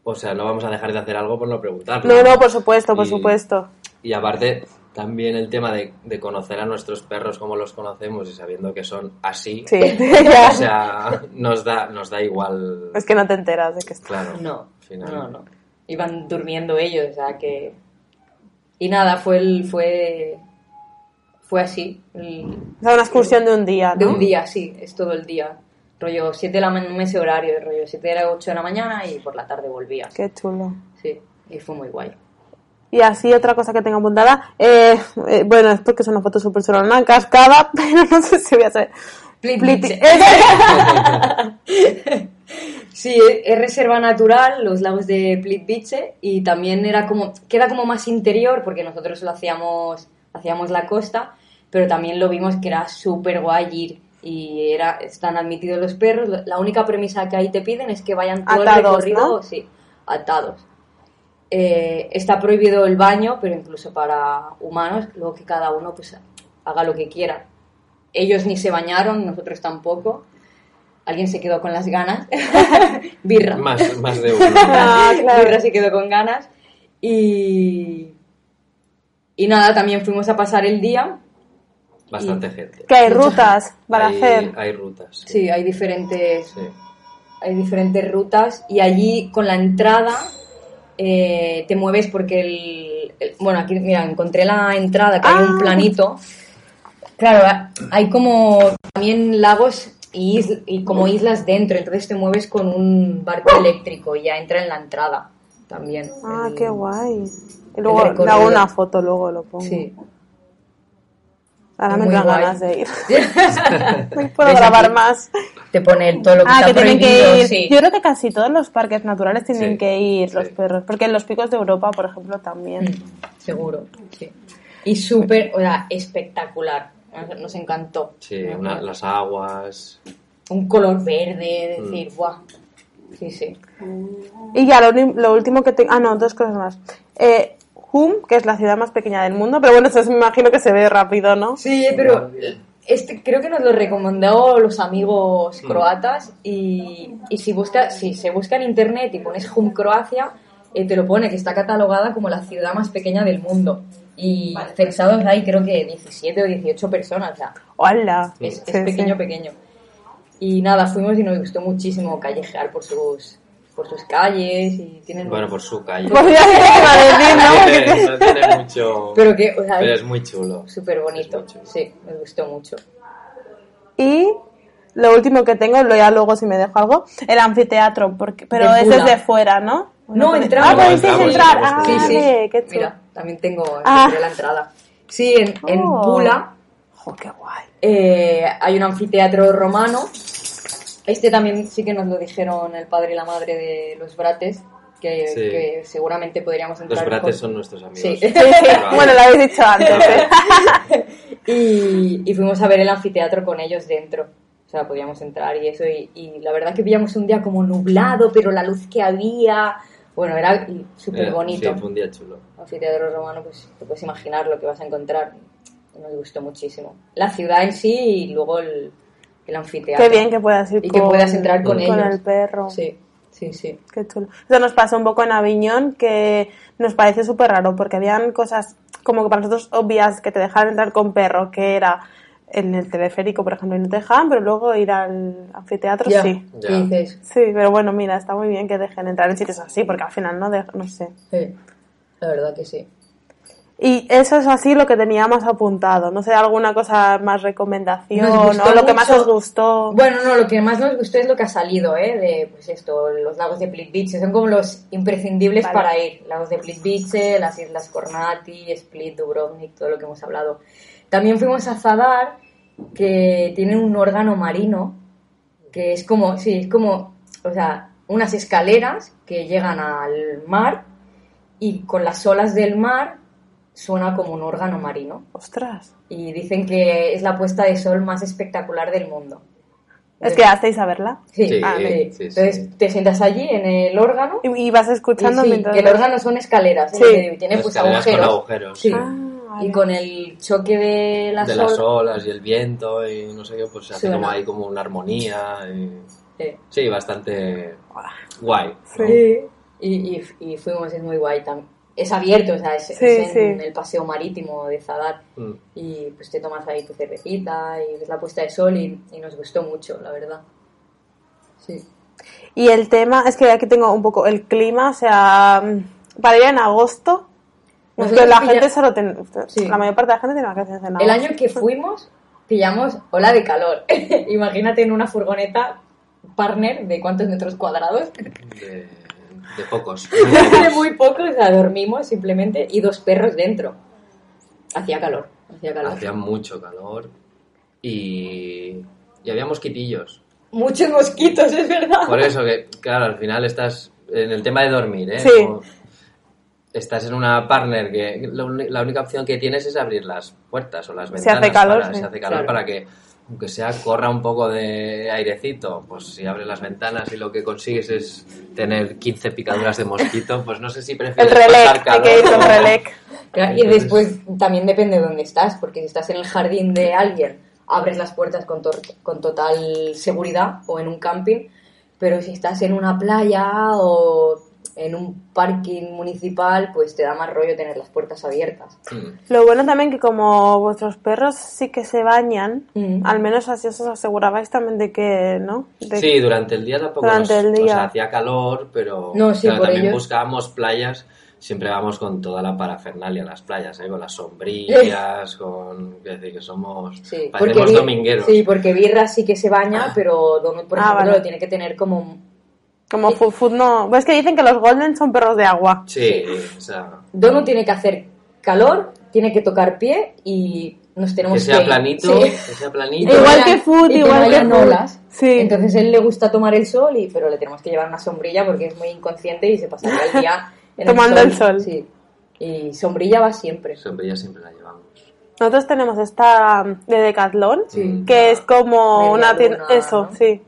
O sea, no vamos a dejar de hacer algo por no preguntarlo. No, no, por supuesto, por Y- supuesto. Y aparte, también el tema de, de conocer a nuestros perros como los conocemos y sabiendo que son así. Sí, <laughs> O <laughs> ya. sea, nos da, nos da igual. Es que no te enteras de que está. Claro. No, final. no, no. Iban durmiendo ellos, o sea que... Y nada, fue el, fue, fue así. el- O sea, una excursión de un día, ¿no? de un día, sí, es todo el día. Rollo 7 de la mañana, un mes horario, rollo 7 de la 8 de la mañana y por la tarde volvías. Qué chulo. Sí, y fue muy guay. Y así otra cosa que tengo apuntada, eh, eh, bueno, es porque es una foto súper chula, una cascada, <laughs> pero no sé si voy a saber. Plit- Plit- Sí, es reserva natural, los lagos de Plitvice, y también era como, queda como más interior, porque nosotros lo hacíamos, hacíamos la costa, pero también lo vimos que era súper guay ir, y era, están admitidos los perros, la única premisa que ahí te piden es que vayan todo Atados, el recorrido, ¿no? sí, atados. Eh, está prohibido el baño, pero incluso para humanos, luego que cada uno pues haga lo que quiera. Ellos ni se bañaron, nosotros tampoco. Alguien se quedó con las ganas. <laughs> Birra. Más, más de uno. <laughs> Ah, claro. Birra se quedó con ganas. Y. Y nada, también fuimos a pasar el día. Bastante gente. Que hay rutas para hay, hacer. Hay rutas. Sí. Sí, hay diferentes, Sí. hay diferentes rutas. Y allí con la entrada eh, te mueves porque el, el- Bueno, aquí, mira, encontré la entrada, que hay un Ah. planito. Claro, hay como también lagos y, como islas dentro, entonces te mueves con un barco eléctrico y ya entra en la entrada. también. Ah, El- qué guay. Y luego le hago una foto, luego lo pongo. Sí. Ahora me dan ganas de ir. <laughs> <laughs> No puedo ¿Ves grabar aquí? más. Te pone todo lo que Ah, está que tienen que ir. sí. Yo creo que casi todos los parques naturales tienen Sí, que ir los perros. Porque en los picos de Europa, por ejemplo, también. Mm, Seguro, sí. Y súper, o sea, espectacular. Nos, encantó. Sí, una- las aguas. Un color verde, Mm. decir, guau. Sí, sí. Y ya, lo último que tengo. Ah, no, dos cosas más. Eh, Hum, que es la ciudad más pequeña del mundo. Pero bueno, eso me imagino que se ve rápido, ¿no? Sí, pero este creo que nos lo recomendó los amigos Mm. croatas y, y si busca, si se busca en internet y pones Hum Croacia, eh, te lo pone que está catalogada como la ciudad más pequeña del mundo. Y censados hay creo que 17 o 18 personas, o sea, ¡Hola! es, es Sí, pequeño, sí. pequeño. Y nada, fuimos y nos gustó muchísimo callejear por sus, por sus calles y tienen... Bueno, por su calle. Pues <laughs> ya a decir, ¿no? No tiene, no tiene mucho. pero que, o sea, pero es muy chulo. súper bonito. Es chulo. Sí, me gustó mucho. Y lo último que tengo, lo ya luego si me dejo algo, el anfiteatro, porque, pero De ese es de fuera, ¿no? No, podéis- entramos. Ah, pudisteis Entramos, entrar. Ah, Sí, sí. qué chulo. Mira, también tengo Ah. la entrada. Sí, en, en Oh. Pula Jo, qué guay. eh, hay un anfiteatro romano. Este también sí que nos lo dijeron el padre y la madre de los brates, que, Sí. que seguramente podríamos entrar. Los brates con- son nuestros amigos. <laughs> Sí. Bueno, lo habéis dicho antes. ¿eh? <laughs> y, y fuimos a ver el anfiteatro con ellos dentro. O sea, podíamos entrar y eso. Y, y la verdad que pillamos un día como nublado, pero la luz que había. Bueno, era súper bonito. Sí, fue un día chulo. anfiteatro romano, pues te puedes imaginar lo que vas a encontrar. Nos gustó muchísimo. La ciudad en sí y luego el, el anfiteatro. Qué bien que puedas ir Y que con, puedas entrar con ellos. el perro. Sí, sí, sí. Qué chulo. Eso nos pasó un poco en Aviñón, que nos pareció súper raro, porque habían cosas como que para nosotros obvias que te dejaran entrar con perro, que era en el teleférico, por ejemplo, y no te dejaban, pero luego ir al anfiteatro Ya, sí. Ya. ¿qué dices? Sí, pero bueno, mira, está muy bien que dejen entrar en sitios así, porque al final no, de- no sé. Sí, la verdad que sí. Y eso es así lo que teníamos apuntado. No sé, alguna cosa más recomendación o lo que más os gustó. Bueno, no, lo que más nos gustó es lo que ha salido, ¿eh? De, pues esto, los lagos de Plitvice, son como los imprescindibles Vale. para ir. Lagos de Plitvice, las islas Kornati, Split, Dubrovnik, todo lo que hemos hablado. También fuimos a Zadar, que tiene un órgano marino, que es como, sí, es como, o sea, unas escaleras que llegan al mar y con las olas del mar suena como un órgano marino. Ostras. Y dicen que es la puesta de sol más espectacular del mundo. Es que hacéis a verla. Sí, Sí, ah, sí, sí. sí. Entonces te sientas allí en el órgano Y, y vas y escuchando sí, mientras. que el órgano son escaleras, ¿eh? Tiene pues con agujeros. agujeros. Sí. Ah, vale. Y con el choque de las, de las olas. y el viento y no sé qué, pues se hace como ahí como una armonía. y- Sí. Sí, bastante guay. ¿no? Sí. Y, y, y fuimos, es muy guay también. Es abierto, o sea, es, Sí, es en sí. el paseo marítimo de Zadar. Mm. Y pues te tomas ahí tu cervecita y ves la puesta de sol y, y nos gustó mucho, la verdad. Sí. Y el tema, es que aquí tengo un poco el clima, o sea, mm, para ir en agosto, es que la pilla- gente solo tiene, Sí. la mayor parte de la gente tiene vacaciones en agosto. El año que fuimos, pillamos ola de calor. <laughs> Imagínate en una furgoneta partner de cuántos metros cuadrados. De, de pocos. <laughs> de muy poco, o sea, dormimos simplemente y dos perros dentro. Hacía calor, hacía calor. Hacía mucho calor y, y había mosquitillos. Muchos mosquitos, es verdad. Por eso que, claro, al final estás en el tema de dormir, ¿eh? Sí. Como estás en una partner que la, uni- la única opción que tienes es abrir las puertas o las Se ventanas. hace calor, para, sí. Se hace calor Claro. para que, aunque sea, corra un poco de airecito. Pues si abres las ventanas y lo que consigues es tener 15 picaduras de mosquito, pues no sé si El prefieres relec, pasar hay calor que ir con o- relec. Claro, Y después también depende de dónde estás, porque si estás en el jardín de alguien, abres las puertas con, to- con total seguridad o en un camping, pero si estás en una playa o en un parking municipal, pues te da más rollo tener las puertas abiertas. Mm. Lo bueno también que como vuestros perros sí que se bañan, Mm. al menos así os asegurabais también de que, ¿no? De- Sí, durante el día tampoco Durante nos- el día. O sea, hacía calor, pero No, sí, claro, por también buscábamos playas. Siempre vamos con toda la parafernalia en las playas, ¿eh? con las sombrillas, <laughs> con... Es decir, que somos... Sí, parecemos domingueros. Sí, porque Birra sí que se baña, pero Donut, por Ah, ejemplo, vale. lo tiene que tener como Como Food Food no. Pues es que dicen que los Golden son perros de agua. Sí, o sea, Donut tiene que hacer calor, tiene que tocar pie y nos tenemos que sea ir. planito, Sí. que sea planito. Igual no que food, y igual no que food. olas. Sí. Entonces él le gusta tomar el sol, y, pero le tenemos que llevar una sombrilla porque es muy inconsciente y se pasaría el día <laughs> en Tomando el sol. Sí. Y sombrilla va siempre. Sombrilla siempre la llevamos. Nosotros tenemos esta de Decathlon, Sí. que es como Media una tienda. Eso, ¿no? sí.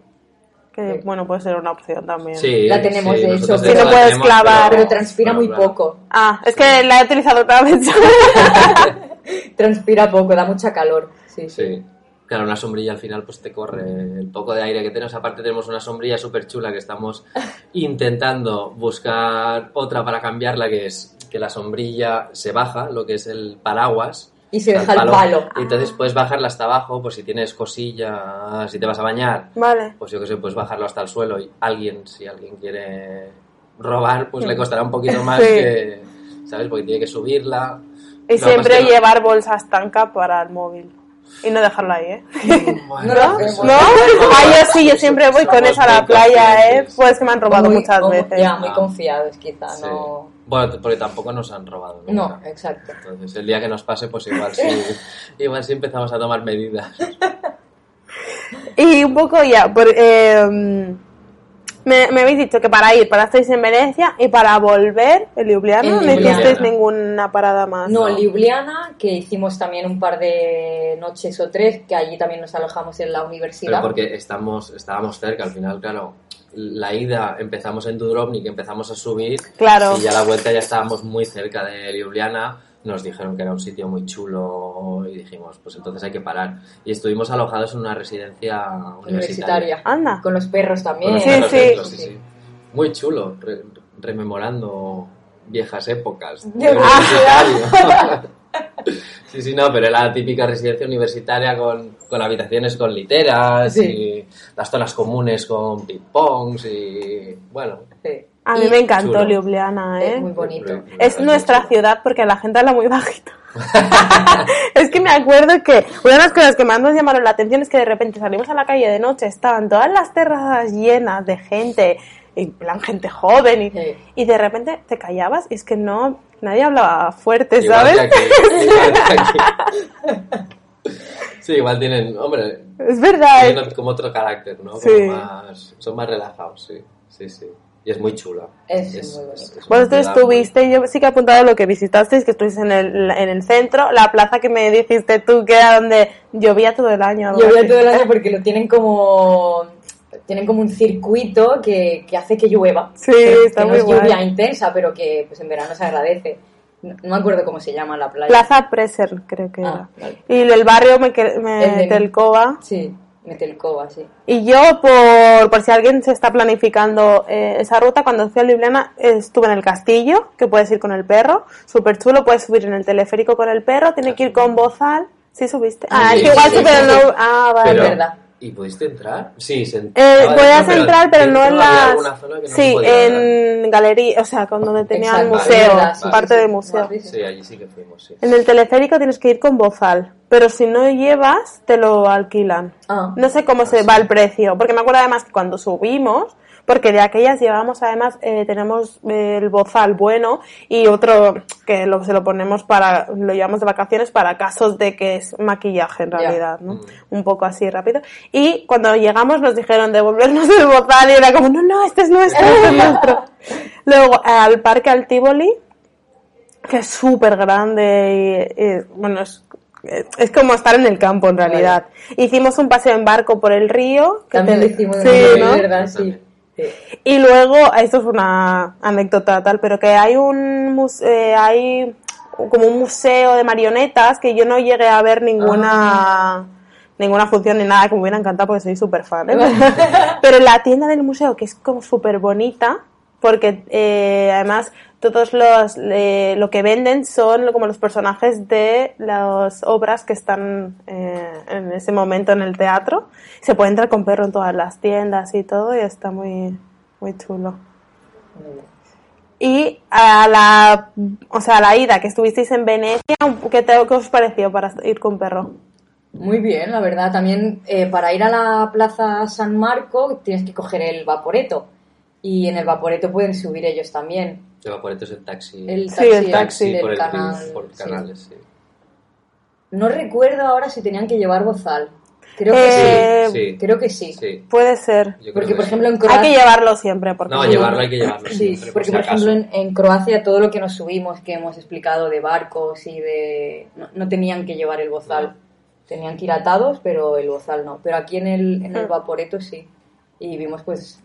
Que Sí. bueno, puede ser una opción también. Sí, La tenemos, sí, de hecho, esa que no puedes tenemos, clavar. Pero transpira pero muy claro. poco. Ah, es que la he utilizado otra vez. <laughs> Transpira poco, da mucha calor. Sí, sí. Sí. Claro, una sombrilla al final pues te corre el poco de aire que tenemos. Aparte tenemos una sombrilla súper chula que estamos <laughs> intentando buscar otra para cambiarla, que es que la sombrilla se baja, lo que es el paraguas. Y se deja el palo. Y entonces puedes bajarla hasta abajo, pues si tienes cosillas, si te vas a bañar, vale. pues yo que sé, puedes bajarlo hasta el suelo y alguien, si alguien quiere robar, pues le costará un poquito más Sí. que, ¿sabes? Porque tiene que subirla. Y siempre llevar bolsas tanca para el móvil. Y no dejarlo ahí, ¿eh? <laughs> No. ¿No? Ah, yo sí, yo siempre voy con esa a la playa, ¿eh? Pues que me han robado Muy- muchas veces. Ya, muy confiados, quizá, Sí. no... Bueno, porque tampoco nos han robado nunca. No, exacto. Entonces, el día que nos pase, pues igual sí, <laughs> igual sí empezamos a tomar medidas. <laughs> Y un poco ya, por, eh, me, me habéis dicho que para ir, para estáis en Venecia y para volver en Ljubljana En no Ljubljana. hicisteis ninguna parada más. No, No. Ljubljana, que hicimos también un par de noches o tres, que allí también nos alojamos en la Pero universidad. porque estamos, estábamos cerca, al final, claro. La ida empezamos en Dubrovnik, empezamos a subir. Claro. Y ya la vuelta ya estábamos muy cerca de Ljubljana. Nos dijeron que era un sitio muy chulo y dijimos, pues entonces hay que parar. Y estuvimos alojados en una residencia universitaria. universitaria. Anda. Con los perros también. los Sí, perros sí. dentro, sí, sí. Muy chulo, re- rememorando viejas épocas. <laughs> de <laughs> sí, sí, no, pero era la típica residencia universitaria con, con habitaciones con literas Sí. y las zonas comunes con ping-pongs y bueno. Sí. A mí Y me encantó chulo. Ljubljana, ¿eh? Es muy bonito. Es nuestra ciudad porque la gente habla muy bajito. <laughs> <laughs> es que me acuerdo que una de las cosas que más nos llamaron la atención es que de repente salimos a la calle de noche, estaban todas las terrazas llenas de gente, en plan gente joven, y, Sí. y de repente te callabas y es que no, nadie hablaba fuerte, Igual ¿sabes? aquí, <laughs> igual. Sí, igual tienen, hombre, Es verdad. tienen ot- como otro carácter, ¿no? Como Sí. más, son más relajados, sí, sí, sí. Y es muy chula. Es muy bonito. una Vosotros muy- estuviste, yo sí que he apuntado lo que visitasteis, que estuvisteis en el, en el centro, la plaza que me dijiste tú, que era donde llovía todo el año. Llovía todo el año <laughs> porque lo tienen como tienen como un circuito que, que hace que llueva. Sí, está que no muy es guay. lluvia intensa, pero que pues en verano se agradece. No, no me acuerdo cómo se llama la playa. Plaza Preser, creo que Ah, era. vale. Y el barrio me, que- El me de- Telcova. Sí, Sí. Y yo, por, por si alguien se está planificando eh, esa ruta, cuando fui a Ljubljana estuve en el castillo, que puedes ir con el perro, súper chulo, puedes subir en el teleférico con el perro, tiene que ir con bozal. ¿Sí subiste? Ah, Ah, es sí, que igual sí, pero sí. no... Ah, vale. Pero, verdad. ¿Y pudiste entrar? Sí, se Eh, podías entrar, pero no en las... no sí, en galería, o sea, con donde tenía el museo, es parte sí. del museo. Sí, allí sí que fuimos, sí. En el teleférico tienes que ir con bozal, pero si no llevas, te lo alquilan. Ah. No sé cómo se va el precio, porque me acuerdo además que cuando subimos, porque de aquellas llevamos además, eh, tenemos eh, el bozal bueno y otro que lo, se lo ponemos para, lo llevamos de vacaciones para casos de que es maquillaje en realidad, ¿no? Mm. Un poco así rápido. Y cuando llegamos nos dijeron devolvernos <laughs> el bozal y era como, no, no, este es nuestro, este es nuestro. <laughs> Luego al parque al Tivoli, que es súper grande y, y, bueno, es, es como estar en el campo en realidad. Hicimos un paseo en barco por el río. que También te- lo hicimos, sí, ¿no? verdad, sí. Sí. Y luego, esto es una anécdota tal, pero que hay un muse- eh, hay como un museo de marionetas que yo no llegué a ver ninguna ninguna función ni nada que me hubiera encantado porque soy súper fan. ¿eh? <laughs> pero la tienda del museo que es como súper bonita porque eh, además todos los eh, lo que venden son como los personajes de las obras que están eh, en ese momento en el teatro se puede entrar con perro en todas las tiendas y todo y está muy muy chulo y a la o sea a la ida que estuvisteis en Venecia ¿qué, te, qué os pareció para ir con perro? Muy bien, la verdad. También eh, para ir a la Plaza San Marco tienes que coger el Vaporeto. Y en el Vaporeto pueden subir ellos también. El Vaporeto es el taxi. El Sí, taxi, el taxi. del por, el, canal. por sí. canales, sí. No recuerdo ahora si tenían que llevar bozal. Creo que Eh, sí. sí. Creo que sí. Sí, Puede ser. Porque, que por sí. ejemplo, en Hay Croacia... que llevarlo siempre. Porque No, llevarlo hay que llevarlo Sí, siempre, por porque si por ejemplo en, en Croacia todo lo que nos subimos, que hemos explicado de barcos y de... No, no tenían que llevar el bozal. No. Tenían que ir atados, pero el bozal no. Pero aquí en el, en el Mm. Vaporeto sí. Y vimos pues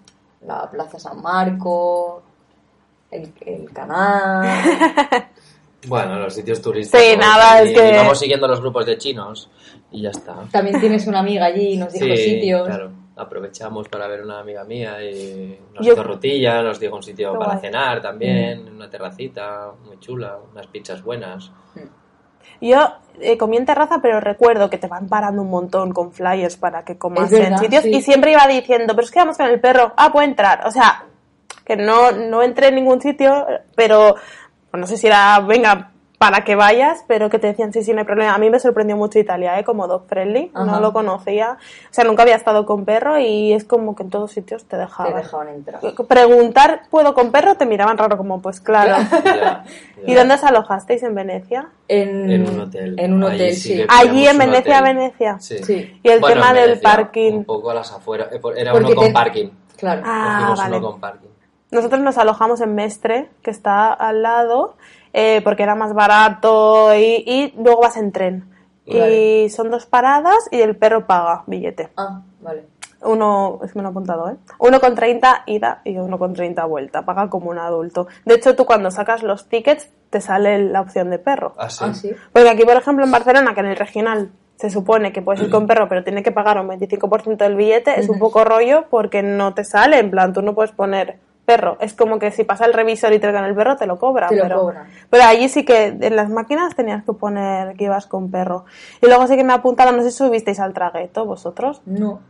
la Plaza San Marco, el, el canal... <laughs> Bueno, los sitios turísticos. Sí, nada, y- es que- y vamos siguiendo los grupos de chinos y ya está. También tienes una amiga allí y nos dijo Sí, sitios. claro. Aprovechamos para ver una amiga mía y nos Yo- hizo rutilla, nos dijo un sitio Qué para guay. cenar también, Mm. una terracita muy chula, unas pizzas buenas. Yo eh, comí en terraza, pero recuerdo que te van parando un montón con flyers para que comas verdad, en sitios. sí. Y siempre iba diciendo, pero es que vamos con el perro. Ah, puede entrar. O sea, que no, no entré en ningún sitio, pero no sé si era, venga, para que vayas, pero que te decían, sí, sí, no hay problema. A mí me sorprendió mucho Italia, ¿eh? Como dog friendly. Ajá. No lo conocía. O sea, nunca había estado con perro y es como que en todos sitios te Te dejaban. dejaban entrar. Preguntar, ¿puedo con perro? Te miraban raro como, pues claro. <laughs> <laughs> ¿Y ya. dónde os alojasteis? ¿En Venecia? En, En un hotel. En un Allí hotel, sí sí. Allí en Venecia, hotel. Venecia. Sí. Sí. Y el Bueno, tema del parking. Un poco a las afueras. eh, Era Porque uno con te- parking. Claro. Ah, vale. uno con parking. Nosotros nos alojamos en Mestre, que está al lado, eh, porque era más barato y, y luego vas en tren. Vale. Y son dos paradas y el perro paga billete. Ah, vale. Uno, es que me lo he apuntado, ¿eh? Uno con 30 ida y uno con 30 vuelta. Paga como un adulto. De hecho, tú cuando sacas los tickets te sale la opción de perro. Ah, sí. Ah, sí. Porque aquí, por ejemplo, en Barcelona, que en el regional se supone que puedes ir con perro, pero tiene que pagar un 25% del billete, es un poco rollo porque no te sale. En plan, tú no puedes poner perro. Es como que si pasa el revisor y te con el perro, te lo cobra. Te lo pero, cobran. pero allí sí que en las máquinas tenías que poner que ibas con perro. Y luego sí que me apuntaron, no sé si subisteis al tragueto vosotros. No.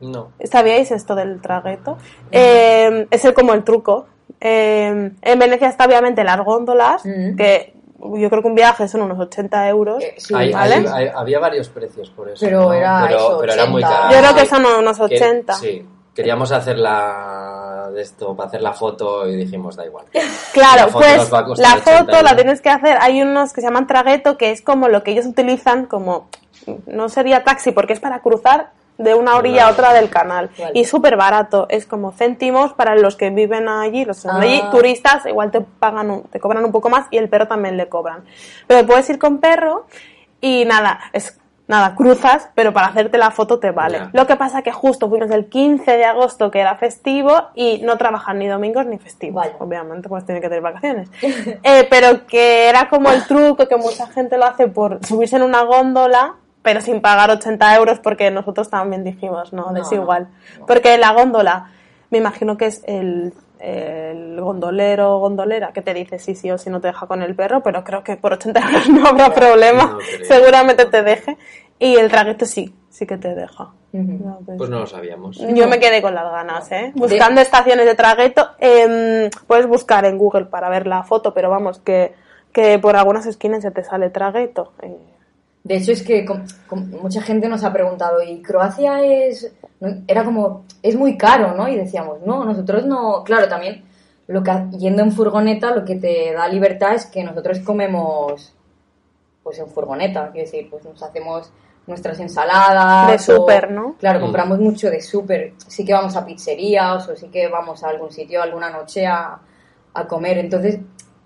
No. ¿Sabíais esto del tragueto? Eh, es el, como el truco. Eh, en Venecia está obviamente las góndolas, Mm. que yo creo que un viaje son unos 80 euros. Eh, sí, Hay- ¿vale? hay- hay- había varios precios por eso. Pero ¿no? era pero, eso, pero era muy 80. caro. Yo creo que son unos Que- 80. sí. Queríamos hacer la de esto para hacer la foto y dijimos da igual. Claro, La foto pues la 80 foto la tienes que hacer. Hay unos que se llaman tragueto, que es como lo que ellos utilizan como. No sería taxi, porque es para cruzar de una orilla a otra del canal. Vale. Y súper barato. Es como céntimos para los que viven allí, los que de allí. Ah. Turistas, igual te pagan, un- te cobran un poco más y el perro también le cobran. Pero puedes ir con perro y nada, es. Nada, cruzas, pero para hacerte la foto te vale. Lo que pasa que justo fuimos el 15 de agosto, que era festivo, y no trabajan ni domingos ni festivos. Obviamente, pues tiene que tener vacaciones. <laughs> Eh, pero que era como el truco que mucha gente lo hace por subirse en una góndola, pero sin pagar 80 euros, porque nosotros también dijimos, no, No, es no, igual. no. Porque la góndola, me imagino que es el, el gondolero o gondolera que te dice sí, sí o si no te deja con el perro, pero creo que por 80 euros no habrá problema. no. Seguramente te deje. Y el traguito sí, sí que te deja. No, pues- Pues no lo sabíamos. yo me quedé con las ganas, ¿eh? Buscando estaciones de tragueto, em, puedes buscar en Google para ver la foto, pero vamos, que, que por algunas esquinas se te sale tragueto. Eh, De hecho, es que mucha gente nos ha preguntado, ¿y Croacia es...? Era como, es muy caro, ¿no? Y decíamos, no, nosotros no... Claro, también, lo que, yendo en furgoneta, lo que te da libertad es que nosotros comemos, pues en furgoneta, quiero decir, pues nos hacemos nuestras ensaladas... De súper, ¿no? Claro, Mm. compramos mucho de súper. Sí que vamos a pizzerías o sí que vamos a algún sitio alguna noche a, a comer. Entonces,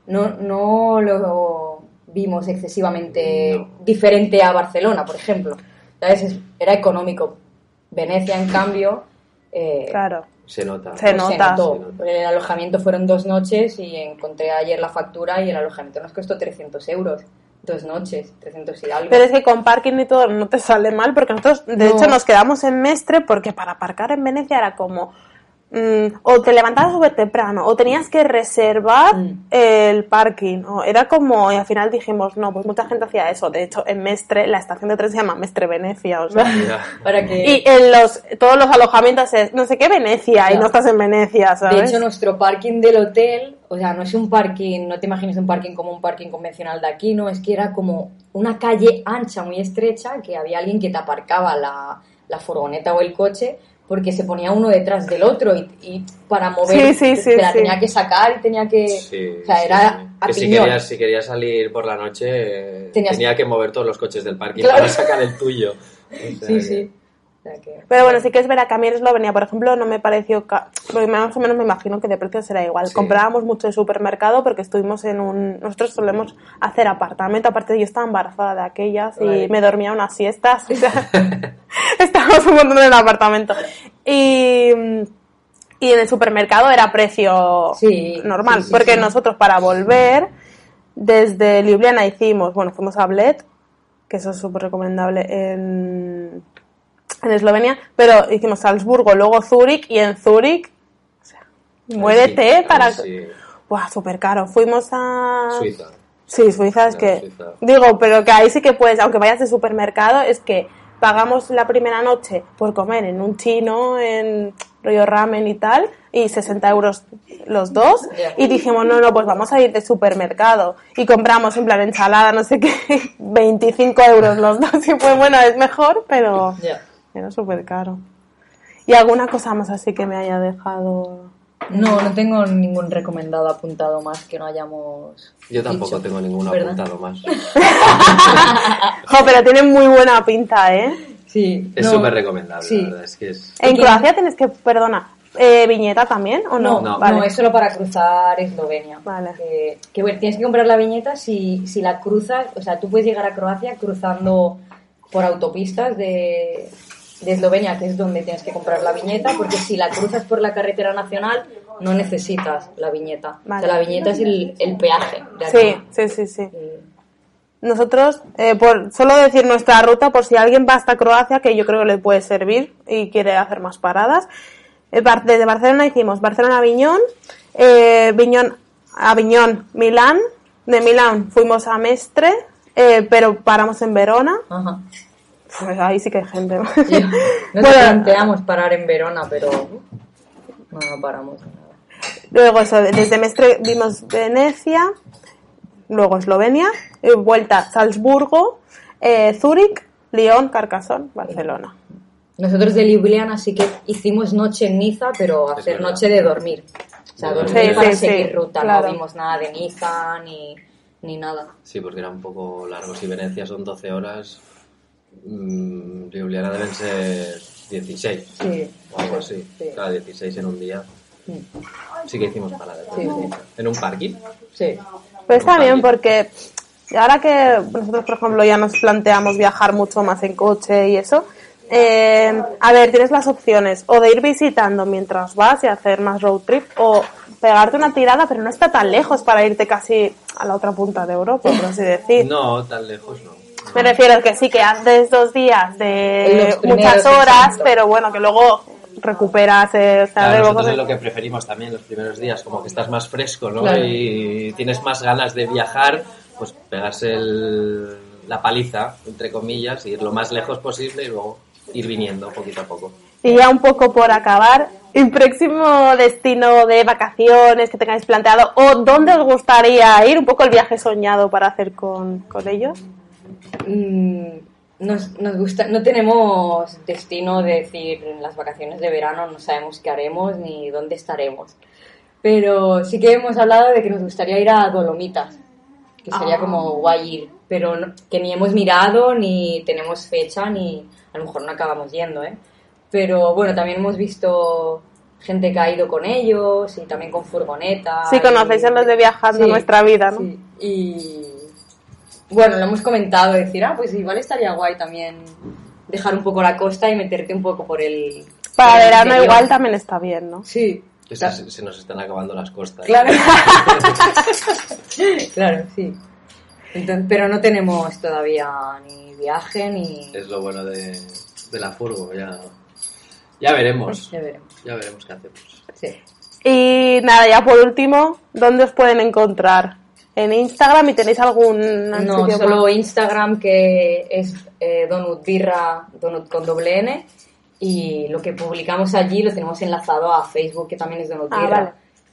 no, no lo vimos excesivamente No. diferente a Barcelona, por ejemplo. ¿Sabes? Es- Era económico. Venecia, en cambio, eh, claro. Se nota. Se pues nota. notó. Se nota. El alojamiento fueron dos noches y encontré ayer la factura y el alojamiento nos costó 300 euros. Dos noches, 300 y algo. Pero es que con parking y todo no te sale mal, porque nosotros, de No. hecho, nos quedamos en Mestre porque para aparcar en Venecia era como. Mm, o te levantabas súper temprano, o tenías que reservar Mm. el parking. O era como. Y al final dijimos, no, pues mucha gente hacía eso. De hecho, en Mestre, la estación de tren se llama Mestre Venecia, o sea. Ya. Para que... Y en los, todos los alojamientos es no sé qué Venecia y no estás en Venecia, ¿sabes? De hecho, nuestro parking del hotel, o sea, no es un parking, no te imagines un parking como un parking convencional de aquí, no, es que era como una calle ancha, muy estrecha, que había alguien que te aparcaba la, la furgoneta o el coche, porque se ponía uno detrás del otro y, y para mover Sí, sí, sí, te la sí. tenía que sacar y tenía que... Sí, o sea, sí, era a Que si querías, si querías salir por la noche, Tenías- tenía que mover todos los coches del parking Claro. para sacar el tuyo. O sea Sí, que- sí. O sea que- Pero bueno, sí que es verdad que a mí en Eslovenia, por ejemplo, no me pareció... ca- Porque más o menos me imagino que de precio será igual. Sí. Comprábamos mucho de supermercado porque estuvimos en un... Nosotros solemos hacer apartamento. Aparte, yo estaba embarazada de aquellas y Vale. me dormía unas siestas. o sea, <laughs> Estábamos un montón en el apartamento. Y... Y en el supermercado era precio Sí, normal. sí, porque nosotros para volver, desde Ljubljana hicimos... Bueno, fuimos a Bled, que eso es súper recomendable en en Eslovenia, pero hicimos Salzburgo, luego Zúrich y en Zúrich, o sea, muérete sí, para... sí. Buah, súper caro. Fuimos a... Suiza. Sí, Suiza es que... Suiza. Digo, pero que ahí sí que puedes, aunque vayas de supermercado, es que pagamos la primera noche por comer en un chino, en rollo ramen y tal, y 60 euros los dos, y dijimos, no, no, pues vamos a ir de supermercado, y compramos en plan ensalada, no sé qué, <laughs> 25 euros los dos, y pues bueno, es mejor, pero... Era súper caro. ¿Y alguna cosa más así que me haya dejado? No, no tengo ningún recomendado apuntado más que no hayamos. Yo tampoco dicho. tengo ninguno ¿Verdad? apuntado más. <laughs> Jo, pero tiene muy buena pinta, ¿eh? Sí. Es no, súper recomendable, sí. la verdad. Es que es... En Croacia tienes que, perdona, eh, viñeta también o no? No, no, Vale. es solo para cruzar Eslovenia. Vale. Que, que, bueno, tienes que comprar la viñeta si, si la cruzas, o sea, tú puedes llegar a Croacia cruzando por autopistas de, de Eslovenia, que es donde tienes que comprar la viñeta, porque si la cruzas por la carretera nacional no necesitas la viñeta. Vale. O sea, la viñeta es el, el peaje. de aquí. Sí, sí, sí, sí. Nosotros, eh, por solo decir nuestra ruta, por si alguien va hasta Croacia, que yo creo que le puede servir y quiere hacer más paradas. Eh, Desde Barcelona hicimos Barcelona-Aviñón, eh, Viñón, Aviñón, Milán. De Milán fuimos a Mestre, eh, pero paramos en Verona. Ajá. Pues ahí sí que hay gente. ¿no? Sí. <laughs> No Bueno, te planteamos parar en Verona, pero no, no paramos. Luego eso, desde Mestre vimos Venecia, luego Eslovenia, vuelta Salzburgo, eh, Zúrich, Lyon, Carcassonne, Barcelona. Nosotros de Ljubljana sí que hicimos noche en Niza, pero hacer noche de dormir. O sea, Sí, dormir para sí, seguir sí, ruta. claro. No vimos nada de Niza ni, ni nada. Sí, porque era un poco largo. Si Venecia son 12 horas, mmm, Ljubljana deben ser 16 Sí. o algo así. Sí. Claro, 16 en un día. Sí que hicimos paradas. ¿En un parking? Sí. Pero está bien porque ahora que nosotros, por ejemplo, ya nos planteamos viajar mucho más en coche y eso, eh, a ver, tienes las opciones o de ir visitando mientras vas y hacer más road trip o pegarte una tirada, pero no está tan lejos para irte casi a la otra punta de Europa, por así decir. No, tan lejos no. Me refiero que sí, que haces dos días de muchas horas, exacto. pero bueno, que luego recuperas, eh, o sea, Claro, nosotros cosas- es lo que preferimos también los primeros días, como que estás más fresco, ¿no? Claro. Y tienes más ganas de viajar, pues pegarse el- la paliza, entre comillas, y ir lo más lejos posible y luego ir viniendo poquito a poco. Y ya un poco por acabar, el próximo destino de vacaciones que tengáis planteado o dónde os gustaría ir, un poco el viaje soñado para hacer con, con ellos. Mm, nos, nos gusta, no tenemos destino de decir en las vacaciones de verano no sabemos qué haremos ni dónde estaremos. Pero sí que hemos hablado de que nos gustaría ir a Dolomitas, que sería Ah. como guay ir, pero no- que ni hemos mirado, ni tenemos fecha, ni a lo mejor no acabamos yendo, ¿eh? Pero bueno, también hemos visto gente que ha ido con ellos y también con furgoneta. Sí, conocéis y- a los de Viajando Sí, Nuestra Vida, ¿no? sí. Y bueno, lo hemos comentado, decir, ah, pues igual estaría guay también dejar un poco la costa y meterte un poco por el... Para por el verano interior. igual también está bien, ¿no? Sí, Que se, se nos están acabando las costas. claro. <laughs> claro, sí. Entonces, pero no tenemos todavía ni viaje ni... Es lo bueno de, de la furgo, ya, ya veremos. Ya veremos. Ya veremos qué hacemos. Sí. Y nada, ya por último, ¿dónde os pueden encontrar? ¿En Instagram y tenéis algún No, solo más? Instagram que es eh, Donut Birra, Donut con doble N. Y lo que publicamos allí lo tenemos enlazado a Facebook, que también es Donut Ah, Birra. vale.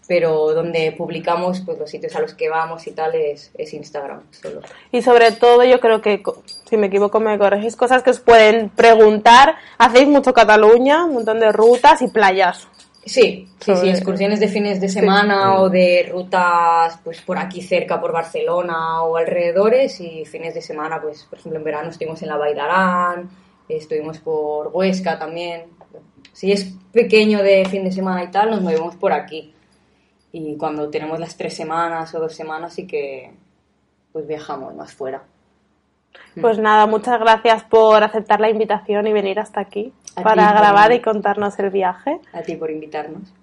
pero donde publicamos pues los sitios a los que vamos y tal es, es Instagram solo. Y sobre todo yo creo que, si me equivoco me corregís, cosas que os pueden preguntar. Hacéis mucho Cataluña, un montón de rutas y playas. Sí, sí, sí, excursiones de fines de semana o de rutas pues por aquí cerca, por Barcelona o alrededores y fines de semana, pues por ejemplo en verano estuvimos en la Vall d'Aran, estuvimos por Huesca también. Si es pequeño de fin de semana y tal, nos movemos por aquí. Y cuando tenemos las tres semanas o dos semanas sí que pues viajamos más fuera. Pues nada, muchas gracias por aceptar la invitación y venir hasta aquí para grabar y contarnos el viaje. A ti por invitarnos.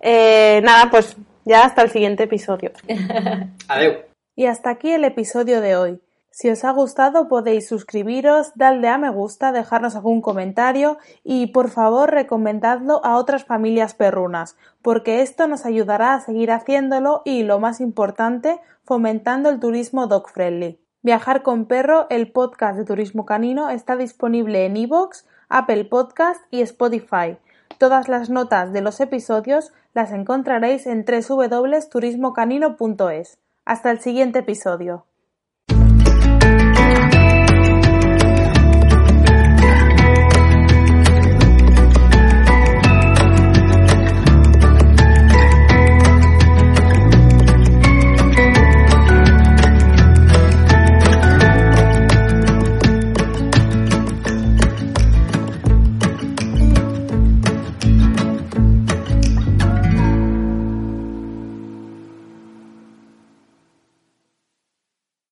Eh, nada, pues ya hasta el siguiente episodio. <laughs> Adeu. Y hasta aquí el episodio de hoy. Si os ha gustado podéis suscribiros, darle a me gusta, dejarnos algún comentario y por favor recomendadlo a otras familias perrunas, porque esto nos ayudará a seguir haciéndolo y, lo más importante, fomentando el turismo dog friendly. Viajar con perro, el podcast de turismo canino, está disponible en iVoox, Apple Podcast y Spotify. Todas las notas de los episodios las encontraréis en www.turismocanino.es. Hasta el siguiente episodio.